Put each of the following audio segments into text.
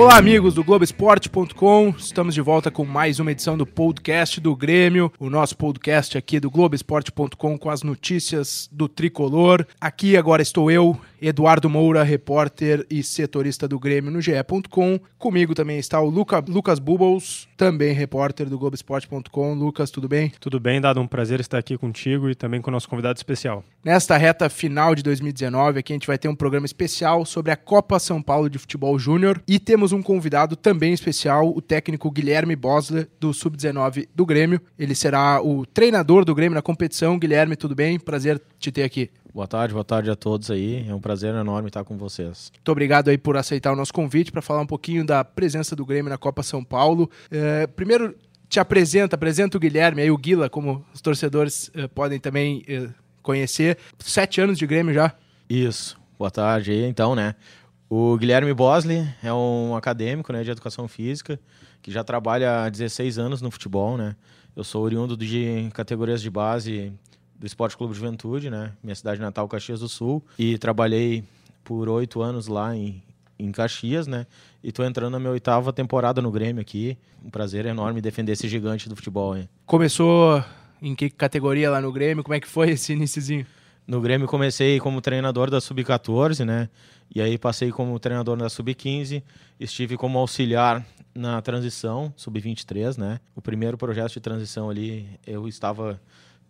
Olá, amigos do Globoesporte.com. Estamos de volta com mais uma edição do podcast do Grêmio, o nosso podcast aqui do Globoesporte.com com as notícias do tricolor. Aqui agora estou eu, Eduardo Moura, repórter e setorista do Grêmio no GE.com. Comigo também está o Luca, Lucas Bubbles, também repórter do Globoesporte.com. Lucas, tudo bem? Tudo bem, Dado. Um prazer estar aqui contigo e também com o nosso convidado especial. Nesta reta final de 2019, aqui a gente vai ter um programa especial sobre a Copa São Paulo de Futebol Júnior e temos um convidado também especial, o técnico Guilherme Bosler, do Sub-19 do Grêmio. Ele será o treinador do Grêmio na competição. Guilherme, tudo bem? Prazer te ter aqui. Boa tarde, boa tarde a todos aí. É um prazer enorme estar com vocês. Muito obrigado aí por aceitar o nosso convite para falar um pouquinho da presença do Grêmio na Copa São Paulo. É, primeiro, te apresenta, apresenta o Guilherme, aí o Guila, como os torcedores é, podem também é, conhecer. Sete anos de Grêmio já. Isso. Boa tarde aí, então, né? O Guilherme Bosley é um acadêmico né, de educação física que já trabalha há 16 anos no futebol, né? Eu sou oriundo de categorias de base do Esporte Clube Juventude, né? Minha cidade natal, Caxias do Sul. E trabalhei por oito anos lá em, em Caxias, né? E tô entrando na minha oitava temporada no Grêmio aqui. Um prazer enorme defender esse gigante do futebol, hein? Começou em que categoria lá no Grêmio? Como é que foi esse iníciozinho? No Grêmio comecei como treinador da Sub-14, né? E aí passei como treinador da Sub-15, estive como auxiliar na transição, Sub-23, né? O primeiro projeto de transição ali, eu estava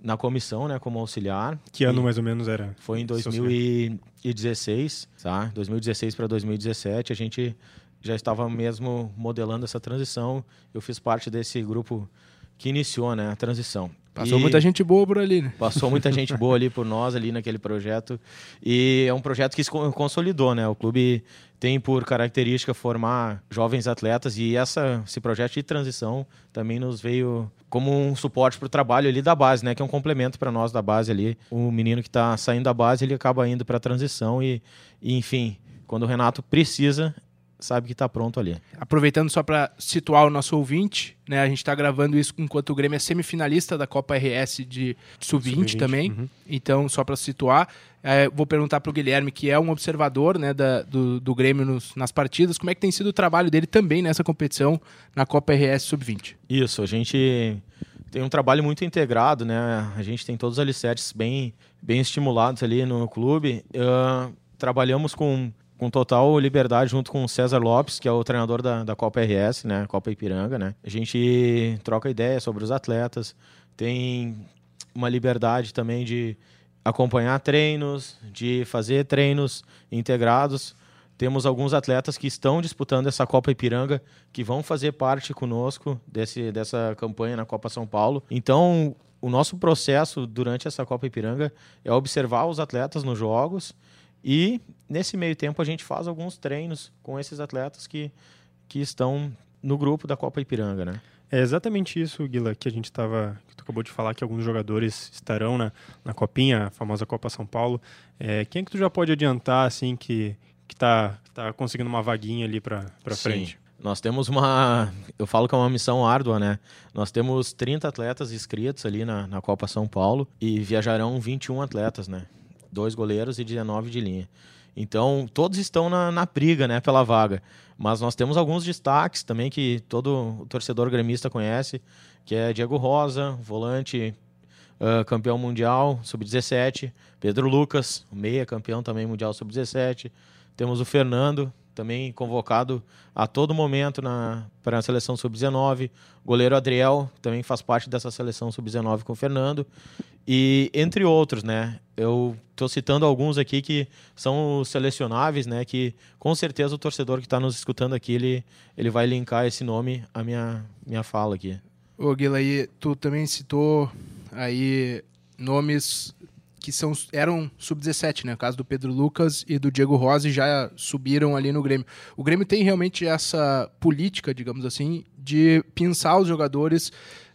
na comissão, né, como auxiliar. Que ano mais ou menos era? Foi em 2016, tá? 2016 para 2017, a gente já estava mesmo modelando essa transição. Eu fiz parte desse grupo que iniciou, né, a transição. Passou e muita gente boa por ali, né? Passou muita gente boa ali por nós, ali naquele projeto. E é um projeto que se consolidou, né? O clube tem por característica formar jovens atletas e essa, esse projeto de transição também nos veio como um suporte para o trabalho ali da base, né? Que é um complemento para nós da base ali. O menino que está saindo da base, ele acaba indo para a transição e, e, enfim, quando o Renato precisa, sabe que está pronto ali. Aproveitando só para situar o nosso ouvinte, né? A gente está gravando isso enquanto o Grêmio é semifinalista da Copa RS de sub-20 sub também. Uhum. Então, só para situar, é, vou perguntar para o Guilherme, que é um observador né, da, do, do Grêmio nos, nas partidas, como é que tem sido o trabalho dele também nessa competição na Copa RS sub-20? Isso, a gente tem um trabalho muito integrado, né? A gente tem todos os alicerces bem, bem estimulados ali no clube. Uh, trabalhamos com com total liberdade junto com o César Lopes, que é o treinador da, da Copa RS, né, Copa Ipiranga, né. A gente troca ideias sobre os atletas, tem uma liberdade também de acompanhar treinos, de fazer treinos integrados. Temos alguns atletas que estão disputando essa Copa Ipiranga, que vão fazer parte conosco desse, dessa campanha na Copa São Paulo. Então, o nosso processo durante essa Copa Ipiranga é observar os atletas nos jogos e nesse meio tempo a gente faz alguns treinos com esses atletas que, que estão no grupo da Copa Ipiranga, né? É exatamente isso, Guila, que a gente estava. que tu acabou de falar que alguns jogadores estarão na, na Copinha, a famosa Copa São Paulo. É, quem é que tu já pode adiantar, assim, que, que tá, tá conseguindo uma vaguinha ali para frente? Nós temos uma. Eu falo que é uma missão árdua, né? Nós temos 30 atletas inscritos ali na, na Copa São Paulo e viajarão 21 atletas, né? Dois goleiros e 19 de linha. Então, todos estão na, na briga né, pela vaga. Mas nós temos alguns destaques também que todo torcedor gremista conhece, que é Diego Rosa, volante uh, campeão mundial, sub-17. Pedro Lucas, meia campeão também mundial sub-17. Temos o Fernando, também convocado a todo momento para a seleção sub-19. Goleiro Adriel também faz parte dessa seleção sub-19 com o Fernando. E entre outros, né? Eu estou citando alguns aqui que são selecionáveis, né? Que com certeza o torcedor que está nos escutando aqui, ele, ele vai linkar esse nome à minha, minha fala aqui. Ô aí tu também citou aí nomes que são, eram sub-17, né? O caso do Pedro Lucas e do Diego Rose já subiram ali no Grêmio. O Grêmio tem realmente essa política, digamos assim, de pensar os jogadores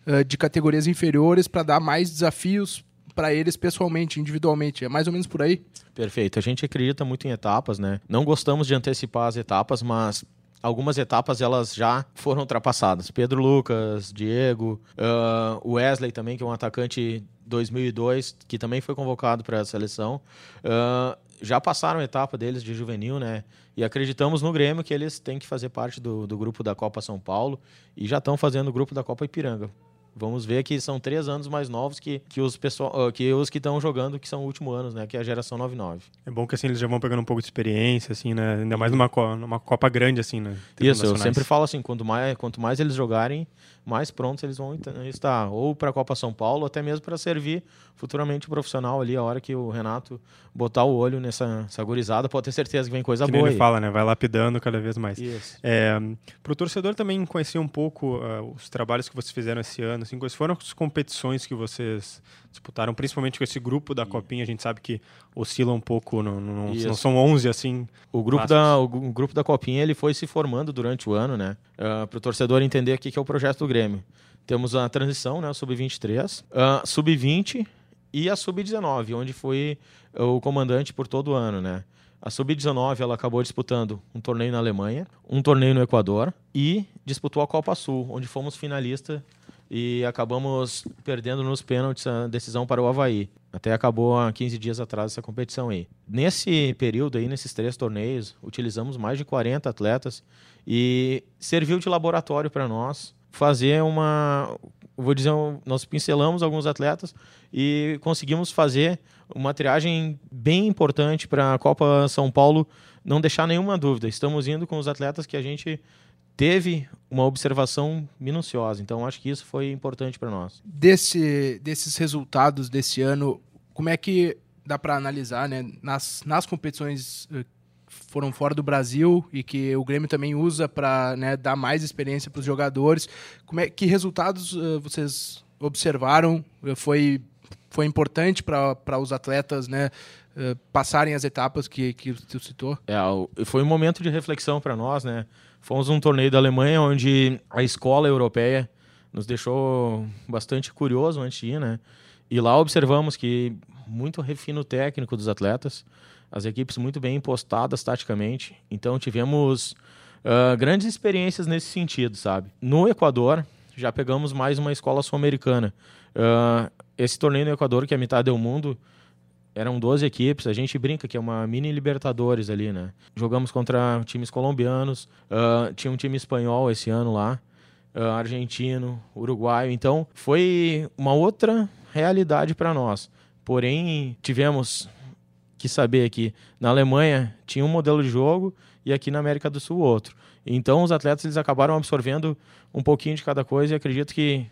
uh, de categorias inferiores para dar mais desafios para eles pessoalmente, individualmente. É mais ou menos por aí? Perfeito. A gente acredita muito em etapas, né? Não gostamos de antecipar as etapas, mas algumas etapas elas já foram ultrapassadas. Pedro Lucas, Diego, uh, Wesley também, que é um atacante 2002, que também foi convocado para a seleção. Uh, já passaram a etapa deles de juvenil, né? E acreditamos no Grêmio que eles têm que fazer parte do, do grupo da Copa São Paulo e já estão fazendo o grupo da Copa Ipiranga. Vamos ver que são três anos mais novos que, que os pessoal, que os que estão jogando, que são últimos anos, né? Que é a geração 99. É bom que assim eles já vão pegando um pouco de experiência, assim, né? Ainda mais numa, numa Copa grande, assim, né? Isso, eu sempre falo assim, quanto mais, quanto mais eles jogarem, mais prontos eles vão estar. Ou para a Copa São Paulo, ou até mesmo para servir futuramente o profissional ali, a hora que o Renato botar o olho nessa, nessa gurizada, pode ter certeza que vem coisa que boa. ele fala, né? Vai lapidando cada vez mais. É, para o torcedor também conhecer um pouco uh, os trabalhos que vocês fizeram esse ano, assim, quais foram as competições que vocês disputaram, principalmente com esse grupo da Copinha, a gente sabe que oscila um pouco, não, não, não são 11 assim. O grupo, da, o, grupo da Copinha ele foi se formando durante o ano, né? Uh, para o torcedor entender o que é o projeto do Grêmio. Temos a transição, né? Sub-23, uh, Sub-20 e a Sub-19, onde foi o comandante por todo o ano, né? A Sub-19 ela acabou disputando um torneio na Alemanha, um torneio no Equador e disputou a Copa Sul, onde fomos finalista e acabamos perdendo nos pênaltis a decisão para o Havaí. Até acabou há 15 dias atrás essa competição aí. Nesse período aí, nesses três torneios, utilizamos mais de 40 atletas e serviu de laboratório para nós fazer uma. Vou dizer, nós pincelamos alguns atletas e conseguimos fazer uma triagem bem importante para a Copa São Paulo não deixar nenhuma dúvida. Estamos indo com os atletas que a gente teve uma observação minuciosa. Então, acho que isso foi importante para nós. Desse, desses resultados desse ano, como é que dá para analisar, né? Nas, nas competições eh, foram fora do Brasil e que o Grêmio também usa para né, dar mais experiência para os jogadores. Como é que resultados uh, vocês observaram? Foi foi importante para os atletas, né? Uh, passarem as etapas que, que tu citou? É, foi um momento de reflexão para nós, né? Fomos um torneio da Alemanha onde a escola europeia nos deixou bastante curioso antes de ir, né? E lá observamos que muito refino técnico dos atletas, as equipes muito bem impostadas taticamente. Então tivemos uh, grandes experiências nesse sentido, sabe? No Equador, já pegamos mais uma escola sul-americana. Uh, esse torneio no Equador, que é a metade do mundo, eram 12 equipes. A gente brinca que é uma mini Libertadores ali, né? Jogamos contra times colombianos, uh, tinha um time espanhol esse ano lá, uh, argentino, uruguaio. Então, foi uma outra realidade para nós. Porém, tivemos que saber que na Alemanha tinha um modelo de jogo e aqui na América do Sul outro. Então os atletas eles acabaram absorvendo um pouquinho de cada coisa e acredito que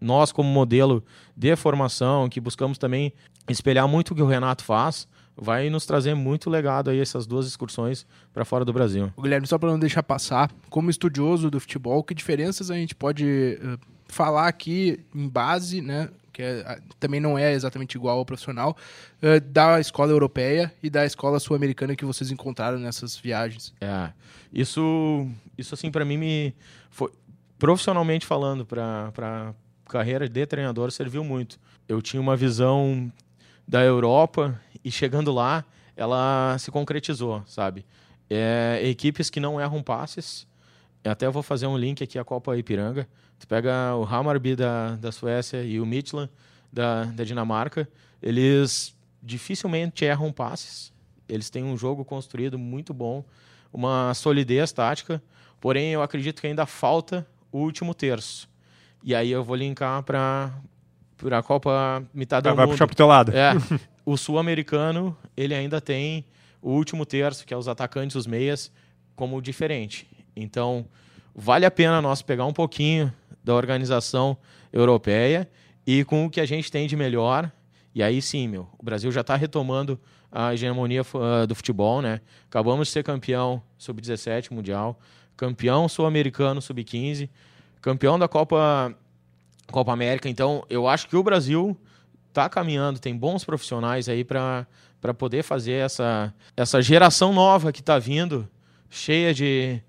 nós como modelo de formação, que buscamos também espelhar muito o que o Renato faz, vai nos trazer muito legado aí essas duas excursões para fora do Brasil. O Guilherme, só para não deixar passar, como estudioso do futebol, que diferenças a gente pode uh, falar aqui em base, né, que é, também não é exatamente igual ao profissional, uh, da escola europeia e da escola sul-americana que vocês encontraram nessas viagens. É, isso, isso assim, para mim, me foi, profissionalmente falando, para carreira de treinador, serviu muito. Eu tinha uma visão da Europa e chegando lá, ela se concretizou, sabe? É, equipes que não erram passes, até vou fazer um link aqui à Copa Ipiranga, Tu pega o Hammarby da, da Suécia e o Midtjylland da, da Dinamarca, eles dificilmente erram passes. Eles têm um jogo construído muito bom, uma solidez tática, porém eu acredito que ainda falta o último terço. E aí eu vou linkar para a Copa metade do vai mundo. puxar pro teu lado. É, o sul-americano, ele ainda tem o último terço, que é os atacantes, os meias, como diferente. Então, vale a pena nós pegar um pouquinho da organização europeia e com o que a gente tem de melhor. E aí sim, meu, o Brasil já está retomando a hegemonia uh, do futebol, né? Acabamos de ser campeão sub-17 mundial, campeão sul-americano sub-15, campeão da Copa Copa América. Então, eu acho que o Brasil está caminhando, tem bons profissionais aí para para poder fazer essa essa geração nova que está vindo, cheia de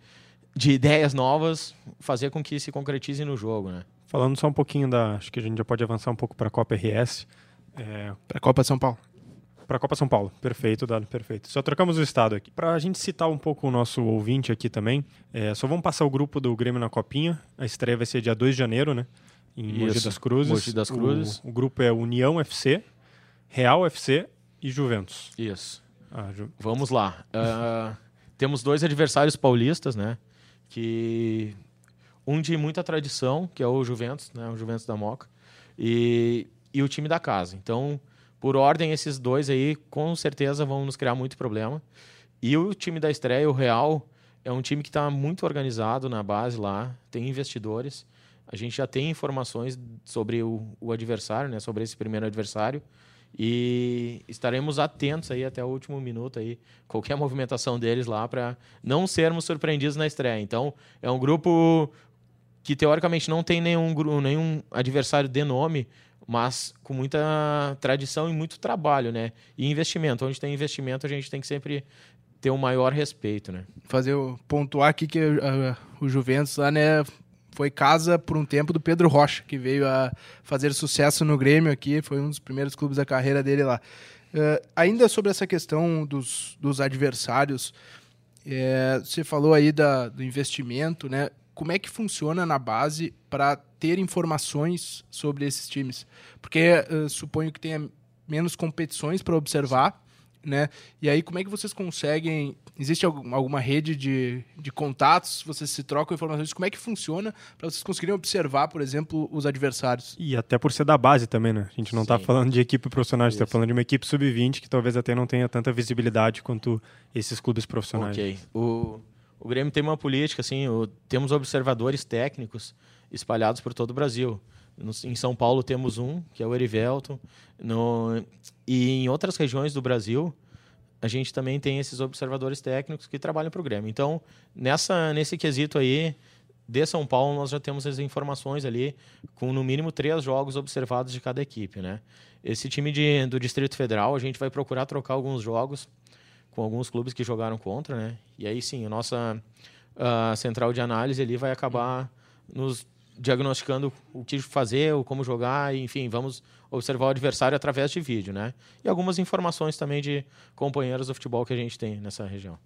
de ideias novas, fazer com que se concretize no jogo, né? Falando só um pouquinho da, acho que a gente já pode avançar um pouco para a Copa RS, é... para a Copa São Paulo. Para a Copa São Paulo, perfeito, dado, perfeito. Só trocamos o estado aqui. Para a gente citar um pouco o nosso ouvinte aqui também, é, só vamos passar o grupo do Grêmio na Copinha. A estreia vai ser dia 2 de janeiro, né? Em Isso, Mogi das Cruzes. Mogi das Cruzes. O, o grupo é União FC, Real FC e Juventus. Isso. Ah, Ju- Vamos lá. Ah, temos dois adversários paulistas, né? Que um de muita tradição, que é o Juventus, né? O Juventus da Moca, e, e o time da casa. Então, por ordem, esses dois aí com certeza vão nos criar muito problema. E o time da estreia, o Real, é um time que está muito organizado na base lá, tem investidores. A gente já tem informações sobre o, o adversário, né? Sobre esse primeiro adversário. E estaremos atentos aí até o último minuto aí, qualquer movimentação deles lá para não sermos surpreendidos na estreia. Então, é um grupo que teoricamente não tem nenhum, nenhum adversário de nome, mas com muita tradição e muito trabalho, né? E investimento. Onde tem investimento, a gente tem que sempre ter o maior respeito, né? Fazer pontuar aqui que ah, o Juventus lá, né, foi casa por um tempo do Pedro Rocha, que veio a fazer sucesso no Grêmio aqui, foi um dos primeiros clubes da carreira dele lá. Ah, ainda sobre essa questão dos, dos adversários, é, você falou aí da, do investimento, né? Como é que funciona na base para ter informações sobre esses times? Porque eh, suponho que tenha menos competições para observar, né? E aí, como é que vocês conseguem? Existe algum- alguma rede de, de contatos? Vocês se trocam informações? Como é que funciona para vocês conseguirem observar, por exemplo, os adversários? E até por ser da base também, né? A gente não está falando de equipe profissional, a gente está falando de uma equipe sub-20 que talvez até não tenha tanta visibilidade quanto esses clubes profissionais. Ok. O, o Grêmio tem uma política, assim, o- temos observadores técnicos espalhados por todo o Brasil. No- em São Paulo temos um, que é o Erivelton. No, e em outras regiões do Brasil, a gente também tem esses observadores técnicos que trabalham para o Grêmio. Então, nessa, nesse quesito aí, de São Paulo, nós já temos as informações ali, com no mínimo três jogos observados de cada equipe, né? Esse time de, do Distrito Federal, a gente vai procurar trocar alguns jogos com alguns clubes que jogaram contra, né? E aí sim, a nossa ah, central de análise ali vai acabar nos diagnosticando o que fazer, o como jogar, enfim, vamos observar o adversário através de vídeo, né? E algumas informações também de companheiros do futebol que a gente tem nessa região.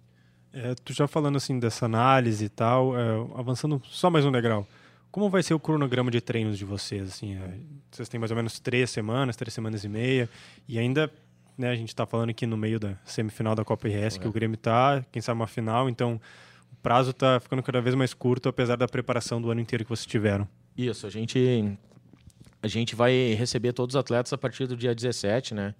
É, tu já falando assim dessa análise e tal, é, avançando só mais um degrau. Como vai ser o cronograma de treinos de vocês? Assim, é, vocês têm mais ou menos três semanas, três semanas e meia, e ainda, né, a gente está falando aqui no meio da semifinal da Copa RS que o Grêmio tá, quem sabe uma final, então o prazo está ficando cada vez mais curto, apesar da preparação do ano inteiro que vocês tiveram. Isso, a gente a gente vai receber todos os atletas a partir do dia 17, né?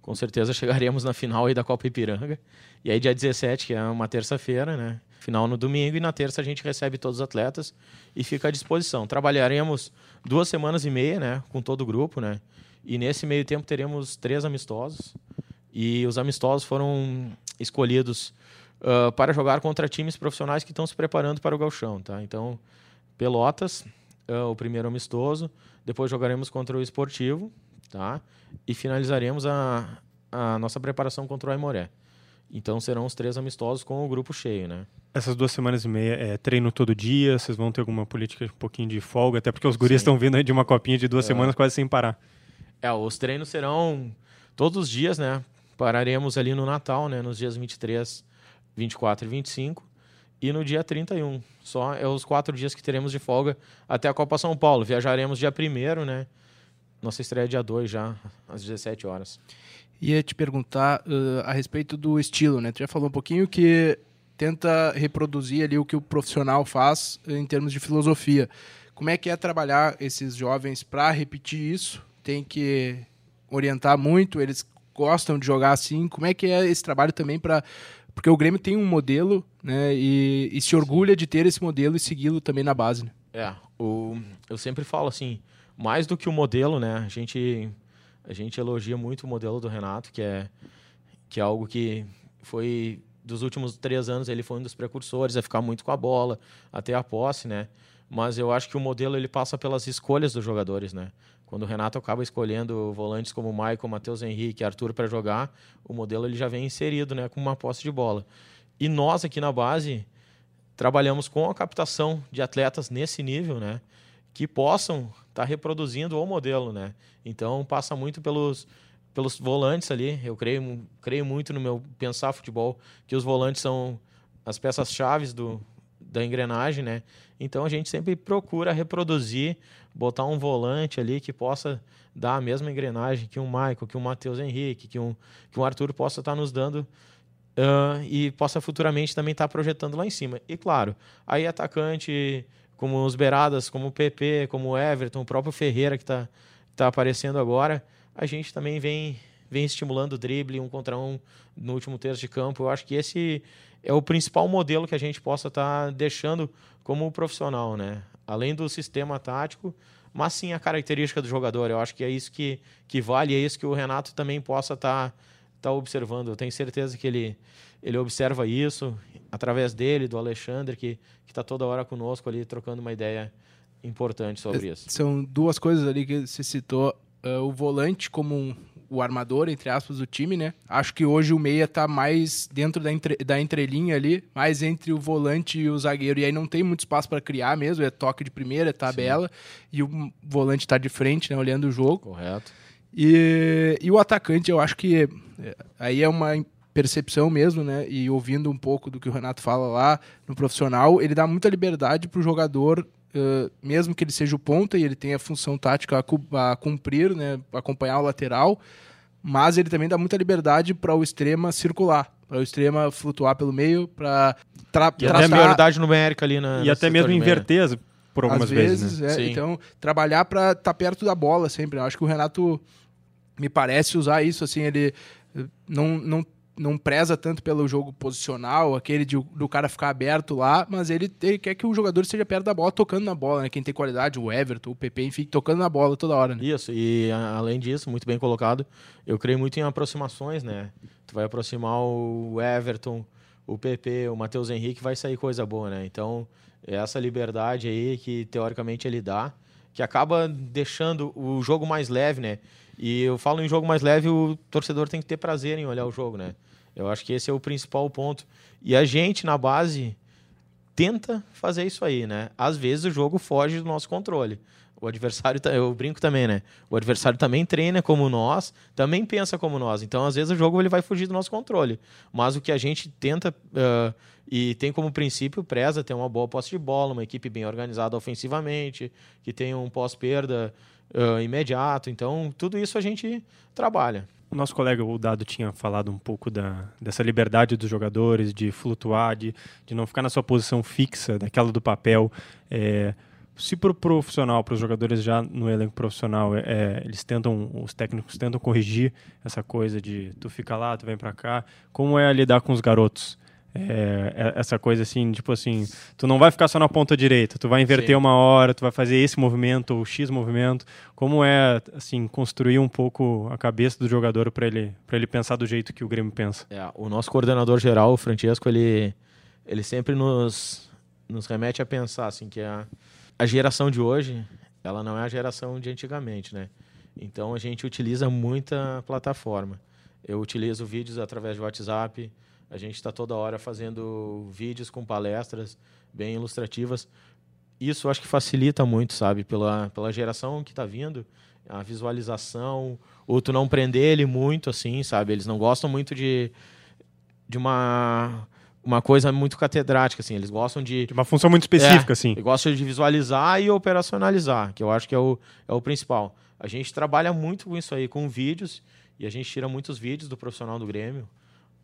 Com certeza chegaremos na final aí da Copa Ipiranga. E aí dia 17, que é uma terça-feira, né? Final no domingo e na terça a gente recebe todos os atletas e fica à disposição. Trabalharemos duas semanas e meia, né, com todo o grupo, né? E nesse meio tempo teremos três amistosos. E os amistosos foram escolhidos ah, para jogar contra times profissionais que estão se preparando para o gauchão, tá? Então, Pelotas, ah, o primeiro amistoso. Depois jogaremos contra o Esportivo, tá? E finalizaremos a, a nossa preparação contra o Aimoré. Então serão os três amistosos com o grupo cheio, né? Essas duas semanas e meia é treino todo dia, vocês vão ter alguma política um pouquinho de folga, até porque os guris estão vindo de uma copinha de duas É. semanas quase sem parar. É, os treinos serão todos os dias, né? Pararemos ali no Natal, né? Nos dias 23, 24 e 25. E no dia 31. Só é os quatro dias que teremos de folga até a Copa São Paulo. Viajaremos dia 1 né? Nossa estreia é dia 2 já, às 17 horas. Ia te perguntar ah, a respeito do estilo, né? Tu já falou um pouquinho que tenta reproduzir ali o que o profissional faz em termos de filosofia. Como é que é trabalhar esses jovens para repetir isso? Tem que orientar muito, eles gostam de jogar assim. Como é que é esse trabalho também para porque o Grêmio tem um modelo, né? E, e se orgulha de ter esse modelo e segui-lo também na base. Né? É, o, eu sempre falo assim, mais do que o modelo, né? A gente, a gente elogia muito o modelo do Renato, que é, que é algo que foi dos últimos três anos ele foi um dos precursores a ficar muito com a bola, até a posse, né? Mas eu acho que o modelo ele passa pelas escolhas dos jogadores, né? Quando o Renato acaba escolhendo volantes como Maicon, Matheus Henrique, Arthur para jogar, o modelo ele já vem inserido, né, com uma posse de bola. E nós aqui na base trabalhamos com a captação de atletas nesse nível, né, que possam estar reproduzindo o modelo, né? Então passa muito pelos pelos volantes ali. Eu creio creio muito no meu pensar futebol que os volantes são as peças chaves do da engrenagem, né? Então a gente sempre procura reproduzir, botar um volante ali que possa dar a mesma engrenagem que um Michael, que um Matheus Henrique, que um, que um Arthur possa estar tá nos dando uh, e possa futuramente também estar tá projetando lá em cima. E claro, aí atacante como os Beiradas, como o PP, como o Everton, o próprio Ferreira que está tá aparecendo agora, a gente também vem, vem estimulando o drible um contra um no último terço de campo. Eu acho que esse é o principal modelo que a gente possa estar tá deixando como profissional, né? Além do sistema tático, mas sim a característica do jogador. Eu acho que é isso que, que vale, é isso que o Renato também possa estar tá, tá observando. Eu tenho certeza que ele, ele observa isso através dele, do Alexandre, que está toda hora conosco ali, trocando uma ideia importante sobre é, isso. São duas coisas ali que você citou. Uh, o volante como um, o armador, entre aspas, do time, né? Acho que hoje o meia tá mais dentro da, entre, da entrelinha ali, mais entre o volante e o zagueiro. E aí não tem muito espaço para criar mesmo, é toque de primeira, é tabela. Sim. E o volante tá de frente, né? Olhando o jogo. Correto. E, e o atacante, eu acho que é, aí é uma percepção mesmo, né? E ouvindo um pouco do que o Renato fala lá no profissional, ele dá muita liberdade pro jogador Uh, mesmo que ele seja o ponta e ele tenha função tática a, a cumprir, né, acompanhar o lateral, mas ele também dá muita liberdade para o extrema circular, para o extrema flutuar pelo meio, para tra e até liberdade numérica ali na e até mesmo inverter por algumas Às vezes, vezes né? é, então trabalhar para estar tá perto da bola sempre. Eu acho que o Renato me parece usar isso assim, ele eh, não, não não preza tanto pelo jogo posicional, aquele de, do cara ficar aberto lá, mas ele, ele, quer que o jogador esteja perto da bola, tocando na bola, né? Quem tem qualidade, o Everton, o PP, enfim, tocando na bola toda hora, né? Isso, e além disso, muito bem colocado, eu creio muito em aproximações, né? Tu vai aproximar o Everton, o PP, o Matheus Henrique, vai sair coisa boa, né? Então, é essa liberdade aí que teoricamente ele dá, que acaba deixando o jogo mais leve, né? E eu falo em jogo mais leve, o torcedor tem que ter prazer em olhar o jogo, né? Eu acho que esse é o principal ponto. E a gente, na base, tenta fazer isso aí, né? Às vezes o jogo foge do nosso controle. O adversário, eu brinco também, né? O adversário também treina como nós, também pensa como nós. Então, às vezes, o jogo ele vai fugir do nosso controle. Mas o que a gente tenta uh, e tem como princípio, preza ter uma boa posse de bola, uma equipe bem organizada ofensivamente, que tenha um pós-perda uh, imediato. Então, tudo isso a gente trabalha. O nosso colega, o Dado, tinha falado um pouco da, dessa liberdade dos jogadores, de flutuar, de, de não ficar na sua posição fixa, daquela do papel. É, se para o profissional, para os jogadores já no elenco profissional, é, é, eles tentam, os técnicos tentam corrigir essa coisa de tu fica lá, tu vem para cá, como é lidar com os garotos? É, é, essa coisa assim, tipo assim, tu não vai ficar só na ponta direita, tu vai inverter Sim. uma hora, tu vai fazer esse movimento ou X movimento. Como é assim construir um pouco a cabeça do jogador para ele para ele pensar do jeito que o Grêmio pensa? É, o nosso coordenador geral, o Francesco, ele ele sempre nos nos remete a pensar assim que a, a geração de hoje, ela não é a geração de antigamente, né? Então a gente utiliza muita plataforma. Eu utilizo vídeos através de WhatsApp, a gente está toda hora fazendo vídeos com palestras bem ilustrativas. Isso acho que facilita muito, sabe? Pela, pela geração que está vindo, a visualização, ou tu não prender ele muito, assim, sabe? Eles não gostam muito de, de uma uma coisa muito catedrática, assim. Eles gostam de... De uma função muito específica, é, assim. Gostam de visualizar e operacionalizar, que eu acho que é o, é o principal. A gente trabalha muito com isso aí, com vídeos, e a gente tira muitos vídeos do profissional do Grêmio.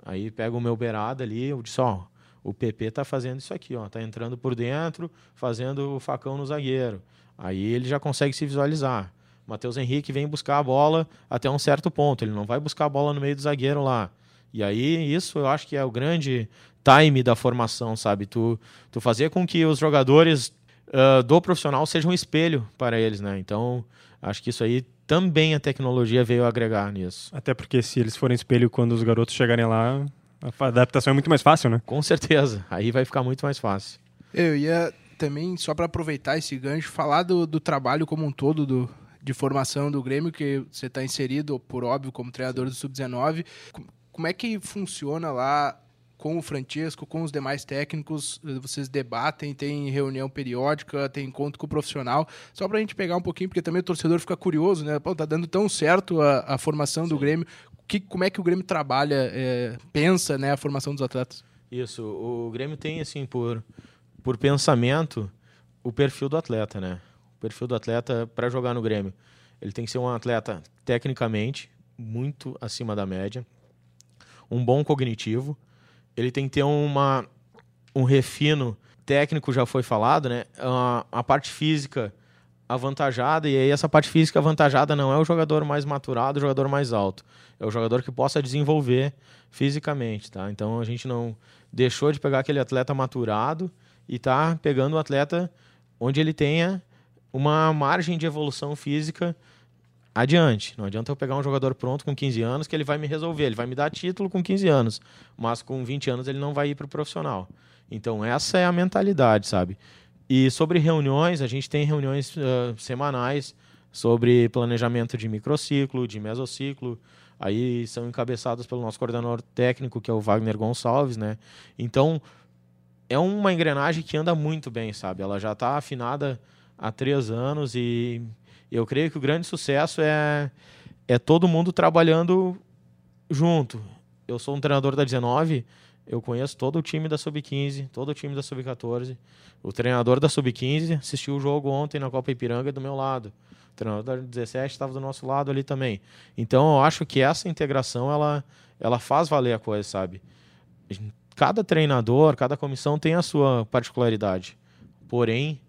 Aí pega o meu beirada ali, eu disse, ó, o PP tá fazendo isso aqui, ó, tá entrando por dentro, fazendo o facão no zagueiro. Aí ele já consegue se visualizar. Matheus Henrique vem buscar a bola até um certo ponto, ele não vai buscar a bola no meio do zagueiro lá. E aí isso eu acho que é o grande time da formação, sabe? Tu, tu fazer com que os jogadores uh, do profissional sejam um espelho para eles, né? Então, acho que isso aí também a tecnologia veio agregar nisso. Até porque se eles forem espelho quando os garotos chegarem lá, a adaptação é muito mais fácil, né? Com certeza. Aí vai ficar muito mais fácil. Eu ia também, só para aproveitar esse gancho, falar do, do trabalho como um todo do, de formação do Grêmio, que você está inserido, por óbvio, como treinador do Sub-19. Como é que funciona lá com o Francesco, com os demais técnicos, eh, vocês debatem, tem reunião periódica, tem encontro com o profissional, só para a gente pegar um pouquinho, porque também o torcedor fica curioso, né? Pô, tá dando tão certo a, a formação Sim. do Grêmio, que, como é que o Grêmio trabalha, é, pensa, né, a formação dos atletas? Isso, o Grêmio tem, assim, por, por pensamento, o perfil do atleta, né? O perfil do atleta para jogar no Grêmio. Ele tem que ser um atleta tecnicamente muito acima da média, um bom cognitivo, ele tem que ter uma, um refino técnico, já foi falado, né? A, a parte física avantajada, e aí essa parte física avantajada não é o jogador mais maturado, o jogador mais alto. É o jogador que possa desenvolver fisicamente, tá? Então a gente não deixou de pegar aquele atleta maturado e tá pegando um atleta onde ele tenha uma margem de evolução física adiante. Não adianta eu pegar um jogador pronto com 15 anos que ele vai me resolver, ele vai me dar título com 15 anos, mas com 20 anos ele não vai ir para o profissional. Então essa é a mentalidade, sabe? E sobre reuniões, a gente tem reuniões uh, semanais sobre planejamento de microciclo, de mesociclo. Aí são encabeçados pelo nosso coordenador técnico, que é o Wagner Gonçalves, né? Então é uma engrenagem que anda muito bem, sabe? Ela já está afinada há três anos e eu creio que o grande sucesso é, é todo mundo trabalhando junto. Eu sou um treinador da 19, eu conheço todo o time da Sub-15, todo o time da Sub-14. O treinador da Sub-15 assistiu o jogo ontem na Copa Ipiranga do meu lado. O treinador da 17 estava do nosso lado ali também. Então eu acho que essa integração ela, ela faz valer a coisa, sabe? Cada treinador, cada comissão tem a sua particularidade. Porém,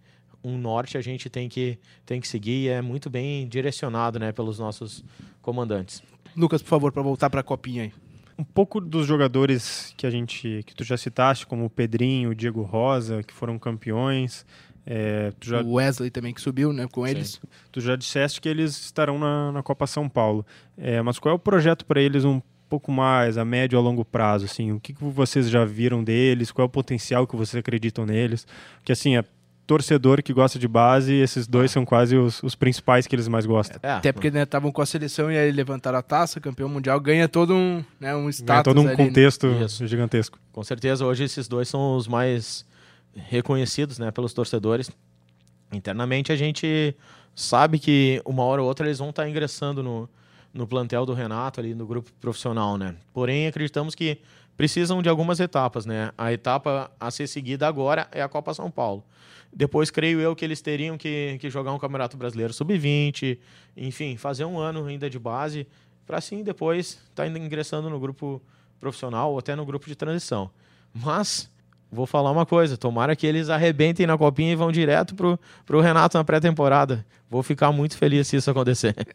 um norte a gente tem que, tem que seguir e é muito bem direcionado né, pelos nossos comandantes. Lucas, por favor, para voltar para a copinha aí. Um pouco dos jogadores que a gente que tu já citaste, como o Pedrinho, o Diego Rosa, que foram campeões. É, já... O Wesley também que subiu né, com Sim. eles. Tu já disseste que eles estarão na, na Copa São Paulo. É, mas qual é o projeto para eles um pouco mais a médio a longo prazo? Assim, o que, que vocês já viram deles? Qual é o potencial que vocês acreditam neles? Porque assim, é, torcedor que gosta de base, esses dois são quase os, os principais que eles mais gostam. É, Até porque estavam né, com a seleção e aí levantaram a taça, campeão mundial, ganha todo um, né, um status. Ganha todo um ali, contexto né? gigantesco. Com certeza, hoje esses dois são os mais reconhecidos né, pelos torcedores. Internamente a gente sabe que uma hora ou outra eles vão estar ingressando no, no plantel do Renato, ali no grupo profissional, né? Porém, acreditamos que precisam de algumas etapas, né? A etapa a ser seguida agora é a Copa São Paulo. Depois, creio eu que eles teriam que, que jogar um Campeonato Brasileiro Sub-20, enfim, fazer um ano ainda de base, para assim depois estar tá ingressando no grupo profissional ou até no grupo de transição. Mas, vou falar uma coisa: tomara que eles arrebentem na copinha e vão direto pro, pro Renato na pré-temporada. Vou ficar muito feliz se isso acontecer.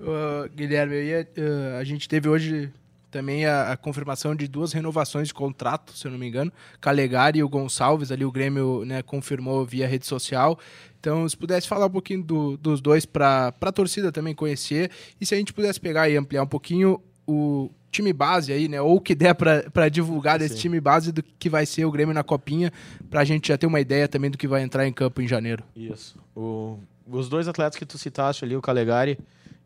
Uh, Guilherme, ia, uh, a gente teve hoje também a, a, confirmação de duas renovações de contrato, se eu não me engano. Calegari e o Gonçalves, ali o Grêmio né, confirmou via rede social. Então, se pudesse falar um pouquinho do, dos dois para a torcida também conhecer, e se a gente pudesse pegar e ampliar um pouquinho o time base aí, né? Ou o que der para divulgar desse Sim. time base do que vai ser o Grêmio na Copinha, para a gente já ter uma ideia também do que vai entrar em campo em janeiro. Isso. O, os dois atletas que tu citaste ali, o Calegari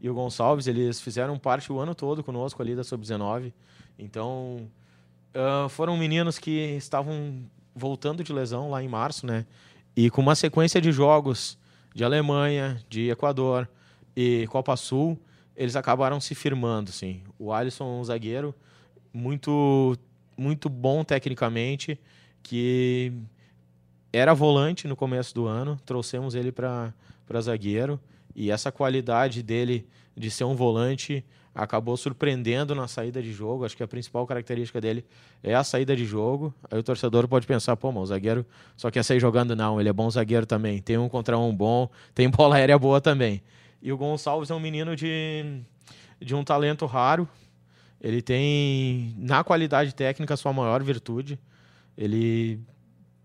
e o Gonçalves, eles fizeram parte o ano todo conosco ali da Sub-19. Então, uh, foram meninos que estavam voltando de lesão lá em março, né? E com uma sequência de jogos de Alemanha, de Equador e Copa Sul, eles acabaram se firmando, sim. O Alisson, um zagueiro muito muito bom tecnicamente, que era volante no começo do ano, trouxemos ele para zagueiro e essa qualidade dele de ser um volante acabou surpreendendo na saída de jogo. Acho que a principal característica dele é a saída de jogo. Aí o torcedor pode pensar, pô, mas o zagueiro só quer sair jogando. Não, ele é bom zagueiro também. Tem um contra um bom, tem bola aérea boa também. E o Gonçalves é um menino de, de um talento raro. Ele tem, na qualidade técnica, sua maior virtude. Ele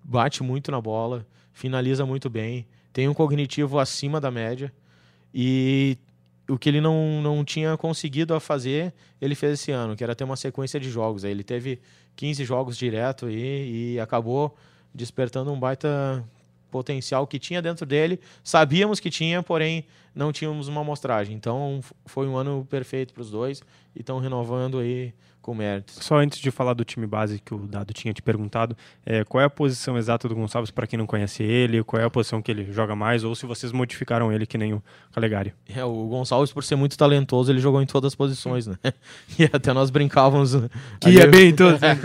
bate muito na bola, finaliza muito bem, tem um cognitivo acima da média. E o que ele não, não tinha conseguido a fazer, ele fez esse ano, que era ter uma sequência de jogos. Aí ele teve 15 jogos direto e, e acabou despertando um baita potencial que tinha dentro dele. Sabíamos que tinha, porém não tínhamos uma amostragem. Então foi um ano perfeito para os dois e estão renovando aí com méritos. Só antes de falar do time base que o Dado tinha te perguntado, é, qual é a posição exata do Gonçalves para quem não conhece ele? Qual é a posição que ele joga mais? Ou se vocês modificaram ele que nem o Calegari? É, o Gonçalves, por ser muito talentoso, ele jogou em todas as posições, né? E até nós brincávamos. Que ia bem em todas. É,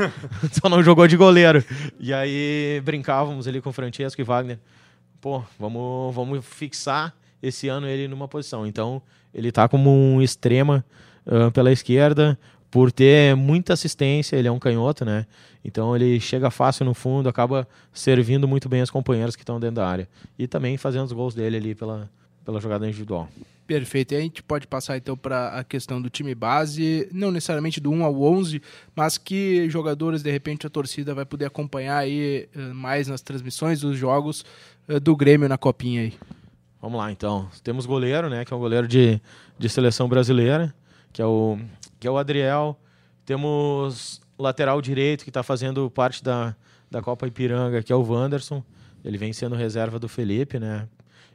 só não jogou de goleiro. E aí brincávamos ali com o Francesco e Wagner. Pô, vamos, vamos fixar esse ano ele numa posição. Então, ele tá como um extrema uh, pela esquerda, por ter muita assistência, ele é um canhoto, né? Então ele chega fácil no fundo, acaba servindo muito bem os companheiros que estão dentro da área. E também fazendo os gols dele ali pela, pela jogada individual. Perfeito. E a gente pode passar então para a questão do time base, não necessariamente do 1 ao 11, mas que jogadores, de repente, a torcida vai poder acompanhar aí mais nas transmissões dos jogos do Grêmio na Copinha aí. Vamos lá, então. Temos goleiro, né, que é um goleiro de, de seleção brasileira, que é o que é o Adriel. Temos lateral direito, que está fazendo parte da, da Copa Ipiranga, que é o Wanderson. Ele vem sendo reserva do Felipe, né?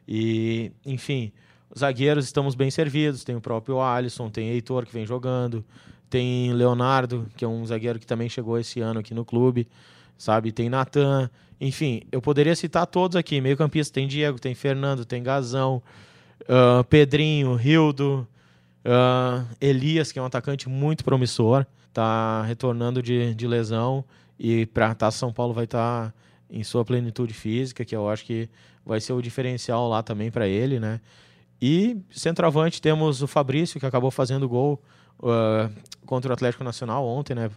E, enfim, os zagueiros estamos bem servidos. Tem o próprio Alisson, tem Heitor, que vem jogando. Tem Leonardo, que é um zagueiro que também chegou esse ano aqui no clube. Sabe? Tem Natan. Enfim, eu poderia citar todos aqui. Meio campista tem Diego, tem Fernando, tem Gazão, uh, Pedrinho, Rildo, Uh, Elias, que é um atacante muito promissor, está retornando de, de lesão e para Taça São Paulo vai estar tá em sua plenitude física, que eu acho que vai ser o diferencial lá também para ele, né? E centroavante temos o Fabrício, que acabou fazendo gol uh, contra o Atlético Nacional ontem, né?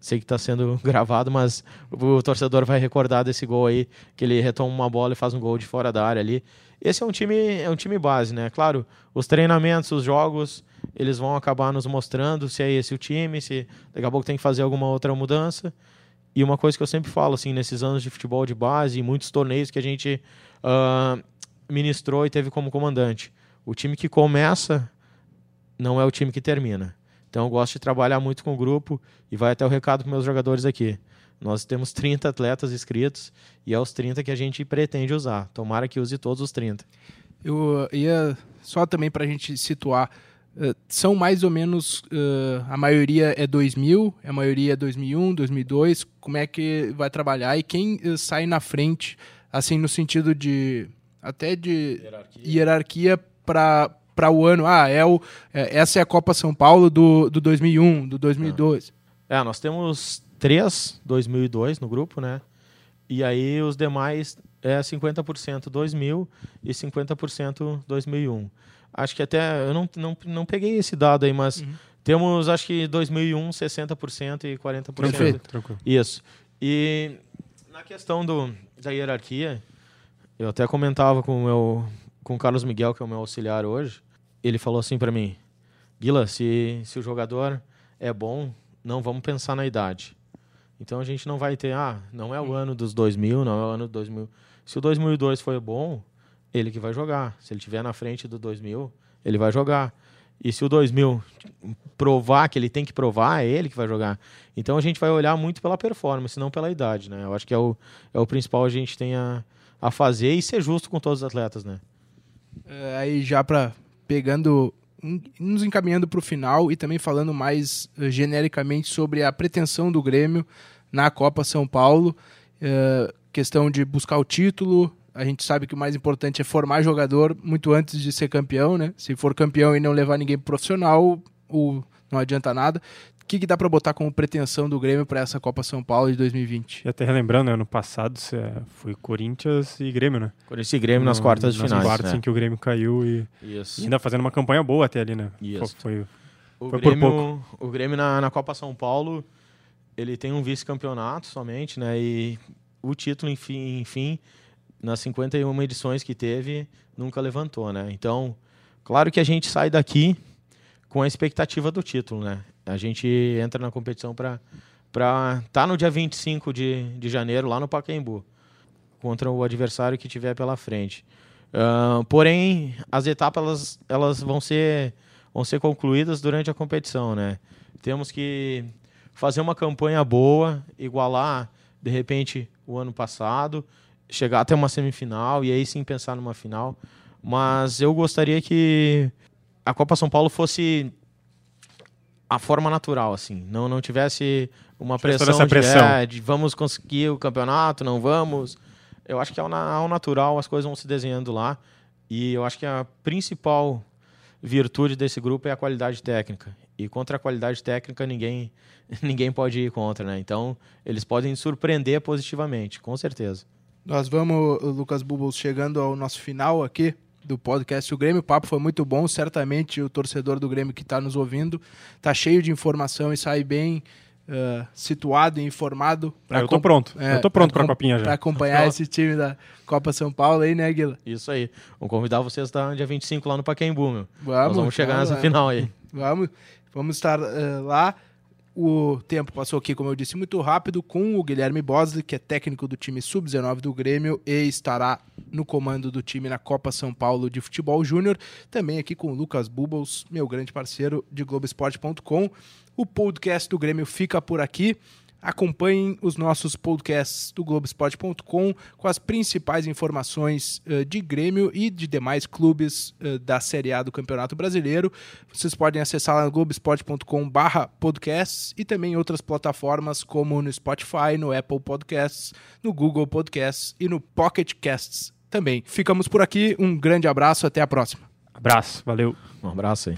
Sei que está sendo gravado, mas o torcedor vai recordar desse gol aí, que ele retoma uma bola e faz um gol de fora da área ali. Esse é um time, é um time base, né? Claro, os treinamentos, os jogos, eles vão acabar nos mostrando se é esse o time, se daqui a pouco tem que fazer alguma outra mudança. E uma coisa que eu sempre falo, assim, nesses anos de futebol de base, muitos torneios que a gente uh, ministrou e teve como comandante, o time que começa não é o time que termina. Então eu gosto de trabalhar muito com o grupo e vai até o recado para meus jogadores aqui. Nós temos 30 atletas inscritos e é os 30 que a gente pretende usar. Tomara que use todos os 30. Eu ia só também para a gente situar. Uh, são mais ou menos, uh, a maioria é 2000, a maioria é 2001, 2002. Como é que vai trabalhar e quem uh, sai na frente, assim, no sentido de até de hierarquia, hierarquia para para o ano. Ah, é o, é, essa é a Copa São Paulo do, do 2001, do 2002. É, nós temos três 2002 no grupo, né? E aí os demais é 50% 2000 e 50% 2001. Acho que até eu não, não, não peguei esse dado aí, mas uhum. temos acho que 2001 60% e 40%. Perfeito. Tranquilo. Isso. E na questão do, da hierarquia, eu até comentava com o meu com o Carlos Miguel, que é o meu auxiliar hoje. Ele falou assim para mim: "Guila, se se o jogador é bom, não vamos pensar na idade. Então a gente não vai ter, ah, não é o ano dos 2000, não é o ano do 2000. Se o 2002 foi bom, ele que vai jogar. Se ele tiver na frente do 2000, ele vai jogar. E se o 2000 provar que ele tem que provar, é ele que vai jogar. Então a gente vai olhar muito pela performance, não pela idade, né? Eu acho que é o, é o principal a gente tem a, a fazer e ser justo com todos os atletas, né? É, aí já para pegando nos encaminhando para o final e também falando mais uh, genericamente sobre a pretensão do Grêmio na Copa São Paulo, uh, questão de buscar o título. A gente sabe que o mais importante é formar jogador muito antes de ser campeão, né? Se for campeão e não levar ninguém profissional, o, não adianta nada. O que, que dá para botar como pretensão do Grêmio para essa Copa São Paulo de 2020? E até relembrando, né, ano passado foi Corinthians e Grêmio, né? Corinthians e Grêmio no, nas quartas de finais. Nas quartas né? em que o Grêmio caiu e, e, ainda fazendo uma campanha boa até ali, né? Isso. Foi, o foi Grêmio, por pouco. O Grêmio na, na Copa São Paulo, ele tem um vice-campeonato somente, né? E o título, enfim, enfim, nas 51 edições que teve, nunca levantou, né? Então, claro que a gente sai daqui com a expectativa do título, né? A gente entra na competição para estar tá no dia 25 de, de janeiro, lá no Pacaembu, contra o adversário que tiver pela frente. Uh, porém, as etapas elas, elas vão, ser, vão ser concluídas durante a competição, né? Temos que fazer uma campanha boa, igualar, de repente, o ano passado, chegar até uma semifinal e aí sim pensar numa final. Mas eu gostaria que a Copa São Paulo fosse a forma natural, assim. Não, não tivesse uma Tivesse pressão, essa de, pressão. é, de vamos conseguir o campeonato, não vamos. Eu acho que ao, ao natural as coisas vão se desenhando lá. E eu acho que a principal virtude desse grupo é a qualidade técnica. E contra a qualidade técnica ninguém, ninguém pode ir contra, né? Então eles podem surpreender positivamente, com certeza. Nós vamos, Lucas Bubbles, chegando ao nosso final aqui do podcast O Grêmio. O papo foi muito bom. Certamente o torcedor do Grêmio que está nos ouvindo está cheio de informação e sai bem eh, situado e informado. pra Ah, eu tô pronto. é, eu tô pronto pra pra com- copinha Para já. acompanhar esse time da Copa São Paulo aí, né, Guila? Isso aí. Vamos convidar vocês da dia 25 lá no Pacaembu, meu. Vamos, Nós vamos chegar vamos, nessa é. final aí. Vamos, vamos estar eh, lá. O tempo passou aqui, como eu disse, muito rápido com o Guilherme Bosley, que é técnico do time sub-19 do Grêmio e estará no comando do time na Copa São Paulo de Futebol Júnior. Também aqui com o Lucas Bubbles, meu grande parceiro de Globoesporte.com. O podcast do Grêmio fica por aqui. Acompanhem os nossos podcasts do Globoesporte.com com as principais informações eh, de Grêmio e de demais clubes eh, da Série A do Campeonato Brasileiro. Vocês podem acessar lá no globoesporte.com barra podcasts e também em outras plataformas como no Spotify, no Apple Podcasts, no Google Podcasts e no Pocket Casts também. Ficamos por aqui, um grande abraço, até a próxima. Abraço, valeu. Um abraço aí.